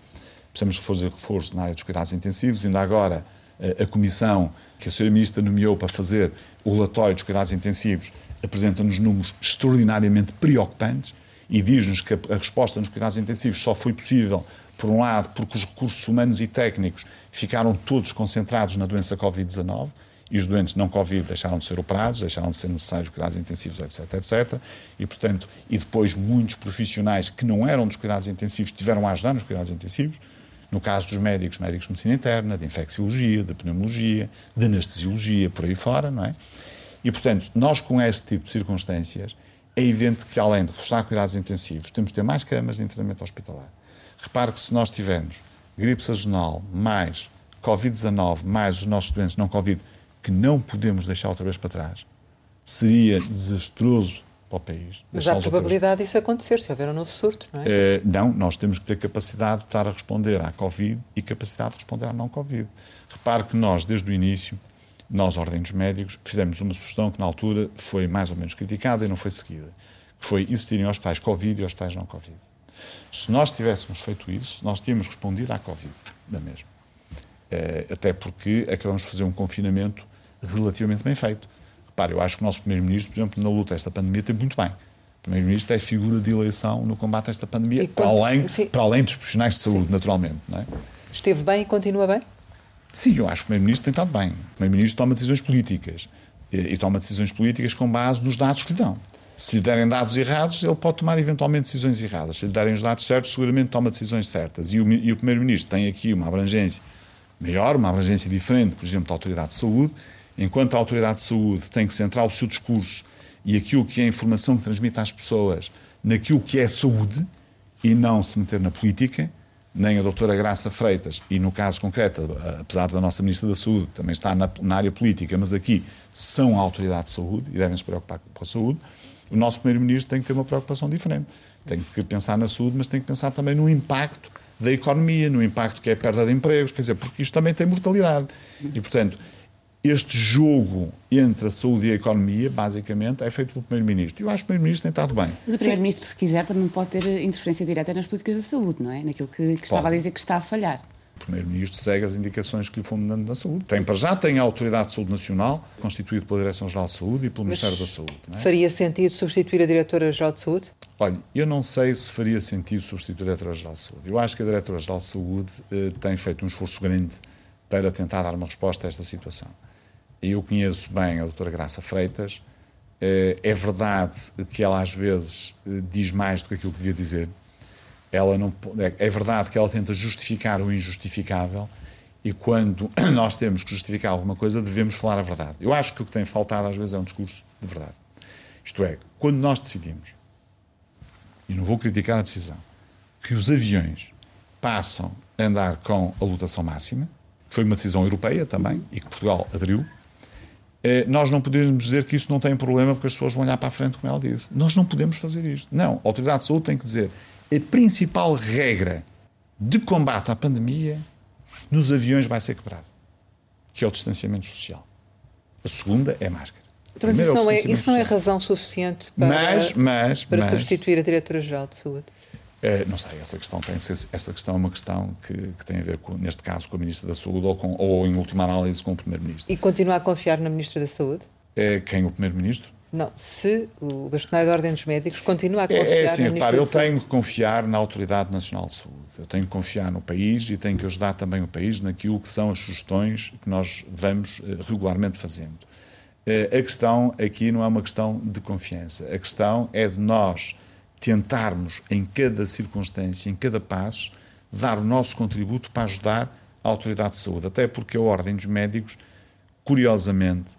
precisamos fazer reforço na área dos cuidados intensivos. Ainda agora, a, a comissão que a Sra. Ministra nomeou para fazer o relatório dos cuidados intensivos apresenta-nos números extraordinariamente preocupantes e diz-nos que a, resposta nos cuidados intensivos só foi possível por um lado, porque os recursos humanos e técnicos ficaram todos concentrados na doença Covid-19 e os doentes não Covid deixaram de ser operados, deixaram de ser necessários cuidados intensivos, etc, etc. E, portanto, e depois muitos profissionais que não eram dos cuidados intensivos tiveram a ajudar nos cuidados intensivos. No caso dos médicos, médicos de medicina interna, de infecciologia, de pneumologia, de anestesiologia, por aí fora, não é? E, portanto, nós com este tipo de circunstâncias, é evidente que, além de reforçar cuidados intensivos, temos de ter mais camas de internamento hospitalar. Repare que se nós tivermos gripe sazonal, mais Covid-19, mais os nossos doentes não Covid, que não podemos deixar outra vez para trás, seria desastroso para o país. Mas há probabilidade disso acontecer, se houver um novo surto, não é? Uh, não, nós temos que ter capacidade de estar a responder à Covid e capacidade de responder à não-Covid. Repare que nós, desde o início, nós, Ordem dos Médicos, fizemos uma sugestão que na altura foi mais ou menos criticada e não foi seguida, que foi existirem hospitais Covid e hospitais não-Covid. Se nós tivéssemos feito isso, nós tínhamos respondido à Covid, da mesma. É, até porque acabamos de fazer um confinamento relativamente bem feito. Repare, eu acho que o nosso Primeiro-Ministro, por exemplo, na luta a esta pandemia, teve muito bem. O Primeiro-Ministro é figura de eleição no combate a esta pandemia, para, além, para além dos profissionais de saúde, sim. naturalmente. Não é? Esteve bem e continua bem? Sim, eu acho que o Primeiro-Ministro tem estado bem. O Primeiro-Ministro toma decisões políticas. E, e toma decisões políticas com base nos dados que lhe dão. Se lhe derem dados errados, ele pode tomar eventualmente decisões erradas. Se lhe derem os dados certos, seguramente toma decisões certas. E o, e o Primeiro-Ministro tem aqui uma abrangência maior, uma abrangência diferente, por exemplo, da Autoridade de Saúde, enquanto a Autoridade de Saúde tem que centrar o seu discurso e aquilo que é a informação que transmite às pessoas naquilo que é saúde e não se meter na política, nem a doutora Graça Freitas, e no caso concreto, apesar da nossa Ministra da Saúde, também está na, na área política, mas aqui são a Autoridade de Saúde e devem se preocupar com a saúde, o nosso Primeiro-Ministro tem que ter uma preocupação diferente. Tem que pensar na saúde, mas tem que pensar também no impacto da economia, no impacto que é a perda de empregos, quer dizer, porque isto também tem mortalidade. E, portanto, este jogo entre a saúde e a economia, basicamente, é feito pelo Primeiro-Ministro. E eu acho que o Primeiro-Ministro tem estado bem. Mas o Primeiro-Ministro, se quiser, também pode ter interferência direta nas políticas da saúde, não é? Naquilo que, que estava a dizer que está a falhar. O Primeiro-Ministro segue as indicações que lhe foram dando na saúde. Tem, para já tem a Autoridade de Saúde Nacional, constituído pela Direção-Geral de Saúde e pelo Mas Ministério da Saúde. É? Faria sentido substituir a Diretora-Geral de Saúde? Olha, eu não sei se faria sentido substituir a Diretora-Geral de Saúde. Eu acho que a Diretora-Geral de Saúde eh, tem feito um esforço grande para tentar dar uma resposta a esta situação. Eu conheço bem a doutora Graça Freitas. Eh, é verdade que ela às vezes eh, diz mais do que aquilo que devia dizer. Ela não, é, é verdade que ela tenta justificar o injustificável e quando nós temos que justificar alguma coisa devemos falar a verdade. Eu acho que o que tem faltado às vezes é um discurso de verdade. Isto é, quando nós decidimos e não vou criticar a decisão, que os aviões passam a andar com a lotação máxima, que foi uma decisão europeia também, e que Portugal aderiu, nós não podemos dizer que isso não tem problema porque as pessoas vão olhar para a frente, como ela disse. Nós não podemos fazer isto. Não, a Autoridade de Saúde tem que dizer a principal regra de combate à pandemia nos aviões vai ser quebrada, que é o distanciamento social. A segunda é máscara. Então, mas isso, é não é, isso não é razão suficiente para, mas, mas, para mas, substituir a Diretora-Geral de Saúde? Uh, não sei, essa questão, tem, essa questão é uma questão que, que, tem a ver, com, neste caso, com a Ministra da Saúde ou, com, ou em última análise, com o Primeiro-Ministro. E continua a confiar na Ministra da Saúde? Uh, quem? O Primeiro-Ministro? Não, se o bastonário da Ordem dos Médicos continua a confiar é, é assim, na repara, eu tenho que confiar na Autoridade Nacional de Saúde. Eu tenho que confiar no país e tenho que ajudar também o país naquilo que são as sugestões que nós vamos uh, regularmente fazendo. Eh, a questão aqui não é uma questão de confiança. A questão é de nós tentarmos, em cada circunstância, em cada passo, dar o nosso contributo para ajudar a autoridade de saúde. Até porque a Ordem dos Médicos, curiosamente,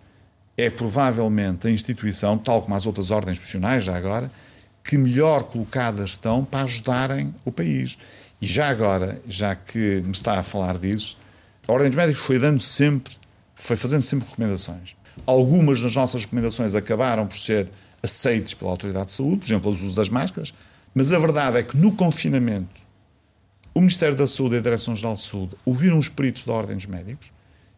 é provavelmente a instituição, tal como as outras ordens profissionais, já agora, que melhor colocadas estão para ajudarem o país. E já agora, já que me está a falar disso, a Ordem dos Médicos foi dando sempre, foi fazendo sempre recomendações. Algumas das nossas recomendações acabaram por ser aceites pela Autoridade de Saúde, por exemplo, o uso das máscaras, mas a verdade é que no confinamento o Ministério da Saúde e a Direção-Geral de Saúde ouviram os peritos da Ordem dos Médicos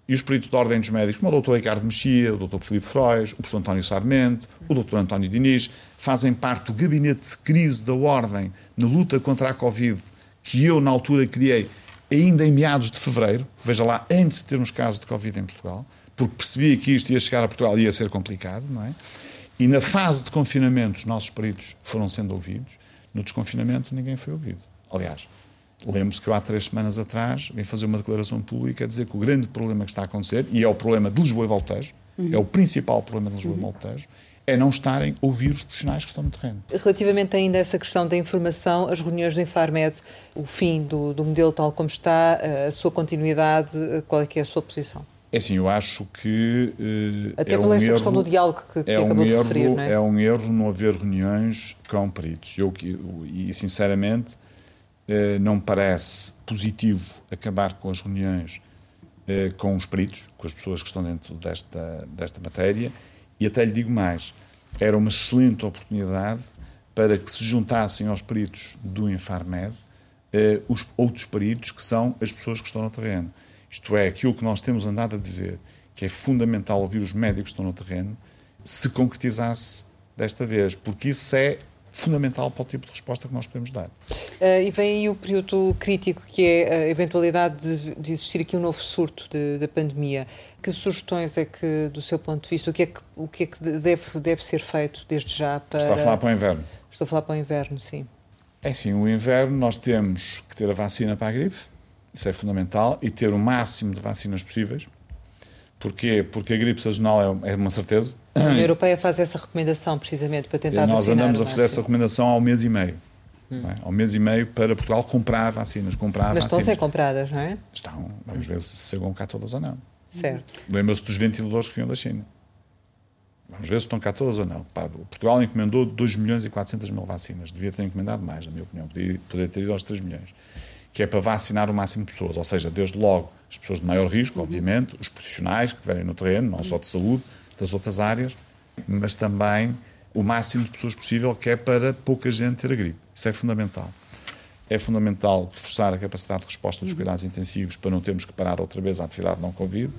e os peritos da Ordem dos Médicos, como o Dr. Ricardo Mexia, o Dr. Filipe Frois, o professor António Sarmento, o Dr. António Diniz, fazem parte do gabinete de crise da Ordem na luta contra a Covid, que eu, na altura, criei ainda em meados de fevereiro, veja lá, antes de termos casos de Covid em Portugal porque percebia que isto ia chegar a Portugal e ia ser complicado, não é? E na fase de confinamento, os nossos peritos foram sendo ouvidos. No desconfinamento, ninguém foi ouvido. Aliás, lembro-se que eu há três semanas atrás vim fazer uma declaração pública a dizer que o grande problema que está a acontecer, e é o problema de Lisboa e Voltejo, uhum. é o principal problema de Lisboa uhum. e Voltejo, é não estarem a ouvir os profissionais que estão no terreno. Relativamente ainda a essa questão da informação, as reuniões do Infarmed, o fim do, do modelo tal como está, a sua continuidade, qual é que é a sua posição? É assim, eu acho que. Uh, Até é pela um essa questão do diálogo que, que é acabou um de referir, não é? É um erro não haver reuniões com peritos. Eu, e, sinceramente, uh, não me parece positivo acabar com as reuniões uh, com os peritos, com as pessoas que estão dentro desta, desta matéria, e até lhe digo mais: era uma excelente oportunidade para que se juntassem aos peritos do Infarmed os outros peritos que são as pessoas que estão no terreno isto é, aquilo que nós temos andado a dizer, que é fundamental ouvir os médicos que estão no terreno, se concretizasse desta vez, porque isso é fundamental para o tipo de resposta que nós podemos dar. Uh, e vem aí o período crítico, que é a eventualidade de, de existir aqui um novo surto da de, pandemia. Que sugestões é que, do seu ponto de vista, o que é que, o que, é que deve, deve ser feito desde já para... Está a falar para o inverno? Estou a falar para o inverno, sim. É sim, o inverno nós temos que ter a vacina para a gripe, isso é fundamental. E ter o máximo de vacinas possíveis. Porquê? Porque a gripe sazonal é, é uma certeza. A União Europeia faz essa recomendação precisamente para tentar Nós andamos a fazer essa recomendação ao mês e meio. Hum. É? Ao mês e meio para Portugal comprar vacinas. Comprar Mas vacinas. estão a ser compradas, não é? Estão. Vamos ver se chegam cá todas ou não. Certo. Lembra-se dos ventiladores que vinham da China. Vamos ver se estão cá todas ou não. Portugal encomendou 2 milhões e 400 mil vacinas. Devia ter encomendado mais, na minha opinião. Podia, poder ter ido aos 3 milhões que é para vacinar o máximo de pessoas, ou seja, desde logo as pessoas de maior risco, obviamente, os profissionais que estiverem no terreno, não só de saúde, das outras áreas, mas também o máximo de pessoas possível, que é para pouca gente ter a gripe. Isso é fundamental. É fundamental reforçar a capacidade de resposta dos cuidados intensivos para não termos que parar outra vez a atividade não Covid.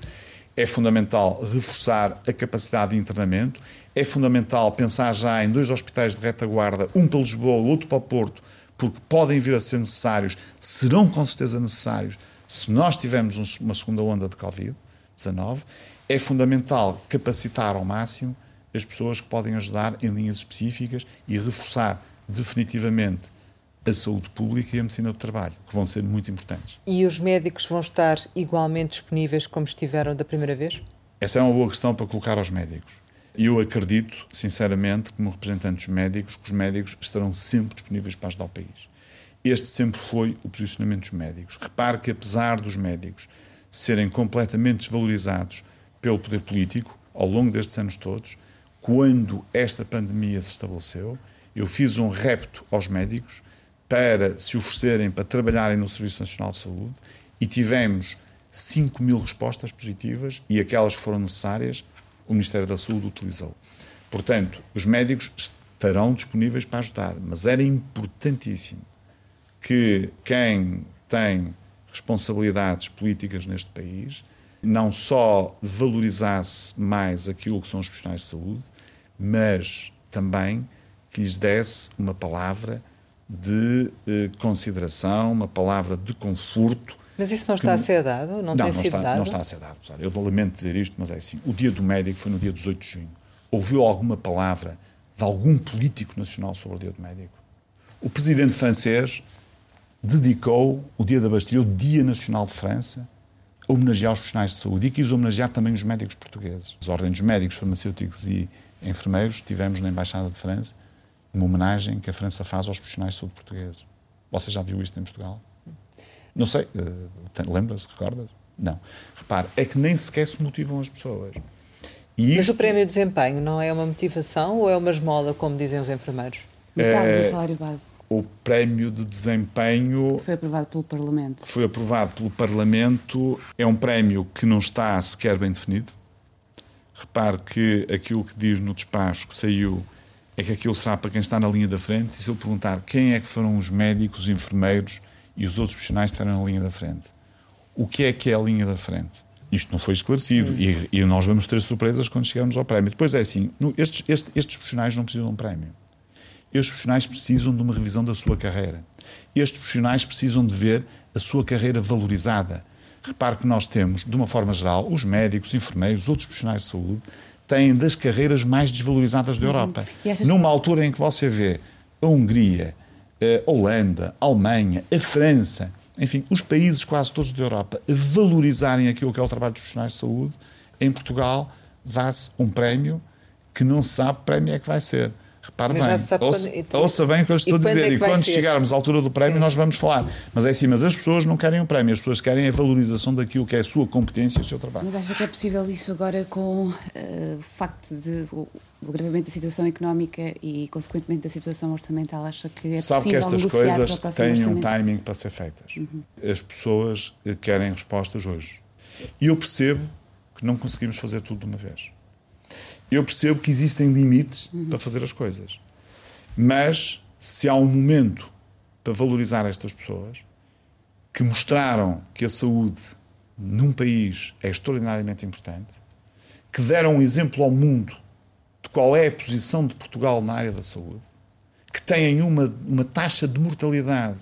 É fundamental reforçar a capacidade de internamento. É fundamental pensar já em dois hospitais de retaguarda, um para Lisboa, outro para o Porto, porque podem vir a ser necessários, serão com certeza necessários, se nós tivermos uma segunda onda de Covid-19, é fundamental capacitar ao máximo as pessoas que podem ajudar em linhas específicas e reforçar definitivamente a saúde pública e a medicina do trabalho, que vão ser muito importantes. E os médicos vão estar igualmente disponíveis como estiveram da primeira vez? Essa é uma boa questão para colocar aos médicos. Eu acredito, sinceramente, como representantes médicos, que os médicos estarão sempre disponíveis para ajudar o país. Este sempre foi o posicionamento dos médicos. Repare que, apesar dos médicos serem completamente desvalorizados pelo poder político ao longo destes anos todos, quando esta pandemia se estabeleceu, eu fiz um repto aos médicos para se oferecerem para trabalharem no Serviço Nacional de Saúde e tivemos 5 mil respostas positivas e aquelas que foram necessárias o Ministério da Saúde utilizou. Portanto, os médicos estarão disponíveis para ajudar, mas era importantíssimo que quem tem responsabilidades políticas neste país não só valorizasse mais aquilo que são os profissionais de saúde, mas também que lhes desse uma palavra de eh, consideração, uma palavra de conforto. Mas isso não está que... a ser dado? Não, não tem não sido está, dado? Não está a ser dado. Eu lamento dizer isto, mas é assim. O dia do médico foi no dia 18 de junho. Ouviu alguma palavra de algum político nacional sobre o dia do médico? O presidente francês dedicou o dia da Bastilha, o Dia Nacional de França, a homenagear os profissionais de saúde e quis homenagear também os médicos portugueses. As ordens dos médicos, farmacêuticos e enfermeiros tivemos na Embaixada de França uma homenagem que a França faz aos profissionais de saúde portugueses. Você já viu isto em Portugal? Não sei, uh, lembra-se, recorda-se? Não. Repare, é que nem sequer se motivam as pessoas. E Mas o prémio de desempenho não é uma motivação ou é uma esmola, como dizem os enfermeiros? Metade é... do salário base. O prémio de desempenho. Foi aprovado pelo Parlamento. Foi aprovado pelo Parlamento. É um prémio que não está sequer bem definido. Repare que aquilo que diz no despacho que saiu é que aquilo será para quem está na linha da frente. E se eu perguntar quem é que foram os médicos, os enfermeiros e os outros profissionais estiveram na linha da frente, o que é que é a linha da frente? Isto não foi esclarecido e, e, nós vamos ter surpresas quando chegarmos ao prémio. Depois é assim: estes, estes, estes profissionais não precisam de um prémio. Estes profissionais precisam de uma revisão da sua carreira. Estes profissionais precisam de ver a sua carreira valorizada. Repare que nós temos, de uma forma geral, os médicos, os enfermeiros, outros profissionais de saúde, têm das carreiras mais desvalorizadas da uhum. Europa. Uhum. Numa altura em que você vê a Hungria, a Holanda, a Alemanha, a França, enfim, os países quase todos da Europa a valorizarem aquilo que é o trabalho dos profissionais de saúde, em Portugal dá-se um prémio que não se sabe que prémio é que vai ser. Repare bem, ouça, quando... ouça bem o que eu estou a dizer. É e quando chegarmos à altura do prémio, Sim. nós vamos falar. Mas é assim, mas as pessoas não querem o prémio, as pessoas querem a valorização daquilo que é a sua competência e o seu trabalho. Mas acha que é possível isso agora com uh, o facto de o, o agravamento da situação económica e, consequentemente, da situação orçamental? Acha que é Sabe possível que estas coisas têm um timing para ser feitas. Uhum. As pessoas querem respostas hoje. E eu percebo que não conseguimos fazer tudo de uma vez eu percebo que existem limites uhum. para fazer as coisas. Mas se há um momento para valorizar estas pessoas que mostraram que a saúde num país é extraordinariamente importante, que deram um exemplo ao mundo de qual é a posição de Portugal na área da saúde, que têm uma, uma taxa de mortalidade,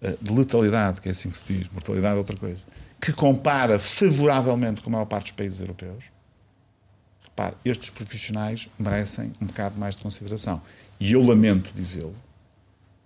eh, de letalidade, que é assim que se diz, mortalidade é outra coisa, que compara favoravelmente com a maior parte dos países europeus Repare, estes profissionais merecem um bocado mais de consideração. E eu lamento dizê-lo,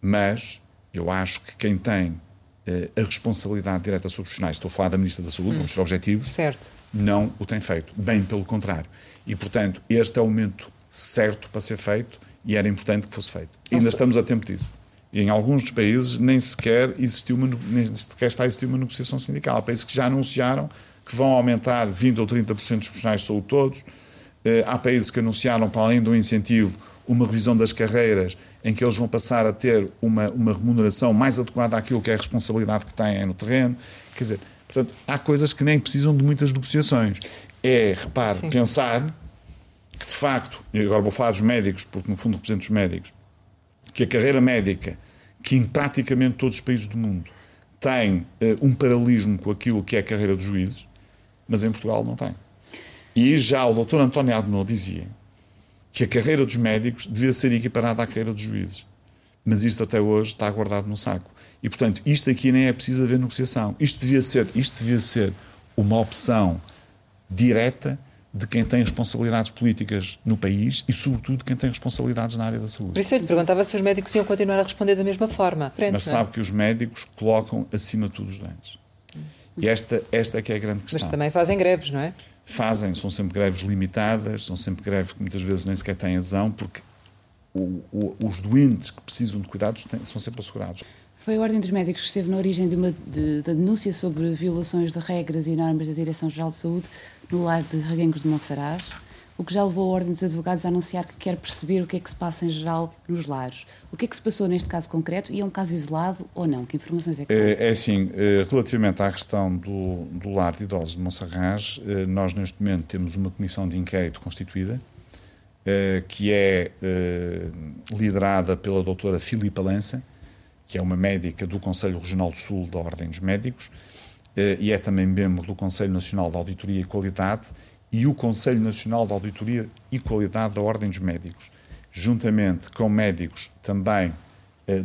mas eu acho que quem tem eh, a responsabilidade direta sobre os profissionais, estou a falar da Ministra da Saúde, vamos ser objetivos, certo. não o tem feito. Bem pelo contrário. E, portanto, este é o momento certo para ser feito e era importante que fosse feito. Não Ainda sei. estamos a tempo disso. E em alguns dos países nem sequer, existiu uma, nem sequer está a existir uma negociação sindical. Há países que já anunciaram que vão aumentar 20% ou 30% dos profissionais de saúde todos, há países que anunciaram, para além do incentivo, uma revisão das carreiras em que eles vão passar a ter uma, uma remuneração mais adequada àquilo que é a responsabilidade que têm no terreno. Quer dizer, portanto, há coisas que nem precisam de muitas negociações. É, repare, Sim. pensar que de facto, e agora vou falar dos médicos, porque no fundo represento os médicos, que a carreira médica, que em praticamente todos os países do mundo tem uh, um paralelismo com aquilo que é a carreira dos juízes, mas em Portugal não tem. E já o doutor António Adno dizia que a carreira dos médicos devia ser equiparada à carreira dos juízes. Mas isto até hoje está guardado no saco. E, portanto, isto aqui nem é preciso haver negociação. Isto devia ser, isto devia ser uma opção direta de quem tem responsabilidades políticas no país e, sobretudo, de quem tem responsabilidades na área da saúde. Por isso eu lhe perguntava se os médicos iam continuar a responder da mesma forma. Frente, Mas é? sabe que os médicos colocam acima de tudo os doentes. E esta, esta é que é a grande questão. Mas também fazem greves, não é? Fazem, são sempre greves limitadas, são sempre greves que muitas vezes nem sequer têm adesão, porque o, o, os doentes que precisam de cuidados têm, são sempre assegurados. Foi a Ordem dos Médicos que esteve na origem de uma de, da denúncia sobre violações de regras e normas da Direção-Geral de Saúde no lar de Reguengos de Monsaraz, o que já levou a Ordem dos Advogados a anunciar que quer perceber o que é que se passa em geral nos lares. O que é que se passou neste caso concreto e é um caso isolado ou não? Que informações é que tem? É, é assim, eh, relativamente à questão do, do lar de idosos de Monsaraz, eh, nós neste momento temos uma comissão de inquérito constituída, eh, que é liderada pela doutora Filipa Lança, que é uma médica do Conselho Regional do Sul da Ordem dos Médicos, e é também membro do Conselho Nacional de Auditoria e Qualidade e o Conselho Nacional de Auditoria e Qualidade da Ordem dos Médicos, juntamente com médicos também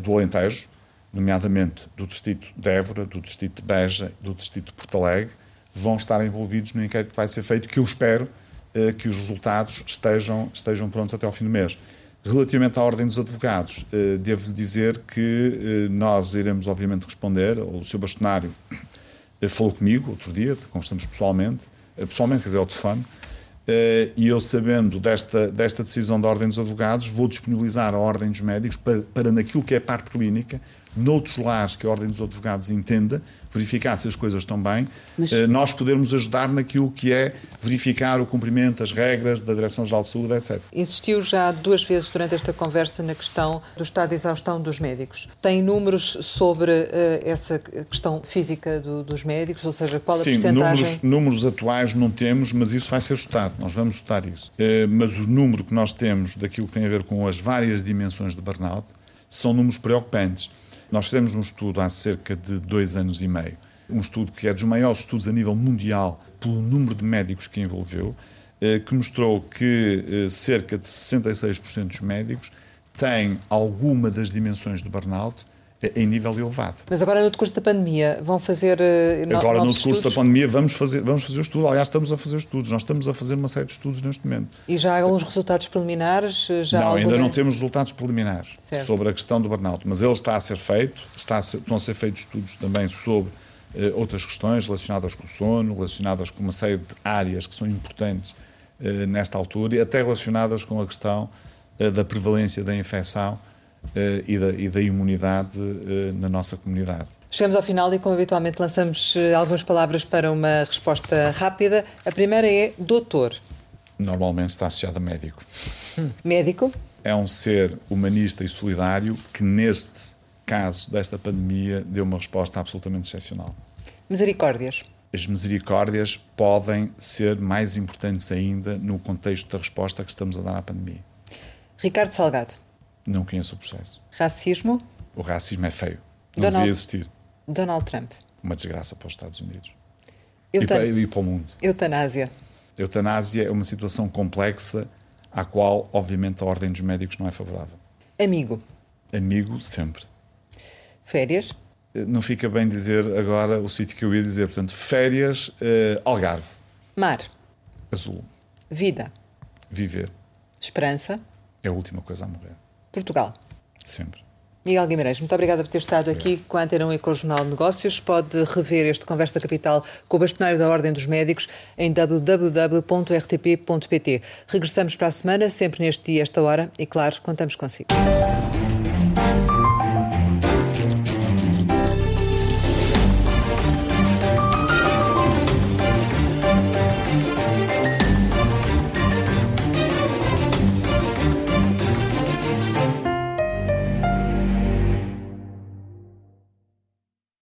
do Alentejo, nomeadamente do Distrito de Évora, do Distrito de Beja, do Distrito de Porto Alegre, vão estar envolvidos no inquérito que vai ser feito, que eu espero eh, que os resultados estejam, estejam prontos até ao fim do mês. Relativamente à Ordem dos Advogados, eh, devo-lhe dizer que eh, nós iremos, obviamente, responder. O Sr. Bastonário falou comigo outro dia, conversamos pessoalmente, pessoalmente, quer dizer, ao telefone, e eu, sabendo desta, desta decisão da Ordem dos Advogados, vou disponibilizar a Ordem dos Médicos para, para naquilo que é parte clínica, noutros lares que a Ordem dos Advogados entenda, verificar se as coisas estão bem, Mas... nós podermos ajudar naquilo que é verificar o cumprimento das regras da Direção-Geral de Saúde, etc. Insistiu já duas vezes durante esta conversa na questão do estado de exaustão dos médicos. Tem números sobre uh, essa questão física do, dos médicos, ou seja, qual a Sim, porcentagem? Números, números atuais não temos, mas isso vai ser estudado, nós vamos estudar isso. Uh, mas o número que nós temos daquilo que tem a ver com as várias dimensões de burnout são números preocupantes. Nós fizemos um estudo há cerca de dois anos e meio, um estudo que é dos maiores estudos a nível mundial pelo número de médicos que envolveu, que mostrou que cerca de 66% dos médicos têm alguma das dimensões do burnout em nível elevado. Mas agora no decurso da pandemia vão fazer uh, Agora no decurso da pandemia vamos fazer, vamos fazer o estudo. Aliás, estamos a fazer estudos. Nós estamos a fazer uma série de estudos neste momento. E já há alguns resultados preliminares? Já não, ainda não temos resultados preliminares certo. sobre a questão do burnout, mas ele está a ser feito, está a ser, estão a ser feitos estudos também sobre uh, outras questões relacionadas com o sono, relacionadas com uma série de áreas que são importantes nesta altura e até relacionadas com a questão da prevalência da infecção e, da, e, da, imunidade uh, na nossa comunidade. Chegamos ao final e, como habitualmente, lançamos uh, algumas palavras para uma resposta rápida. A primeira é doutor. Normalmente está associado a médico. Hum. Médico? É um ser humanista e solidário que, neste caso desta pandemia, deu uma resposta absolutamente excepcional. Misericórdias? As misericórdias podem ser mais importantes ainda no contexto da resposta que estamos a dar à pandemia. Ricardo Salgado? Não conheço o processo. Racismo? O racismo é feio. Não Donald, devia existir. Donald Trump. Uma desgraça para os Estados Unidos. Eutan... E, para, e para o mundo. Eutanásia. Eutanásia é uma situação complexa à qual, obviamente, a Ordem dos Médicos não é favorável. Amigo. Amigo, sempre. Férias? Não fica bem dizer agora o sítio que eu ia dizer. Portanto, férias, eh, Algarve. Mar. Azul. Vida. Viver. Esperança. É a última coisa a morrer. Portugal. Sempre. Miguel Guimarães, muito obrigada por ter estado aqui com a Antena 1 e com o Jornal de Negócios. Pode rever este Conversa Capital com o bastonário da Ordem dos Médicos em www.rtp.pt. Regressamos para a semana, sempre neste dia, esta hora, e claro, contamos consigo.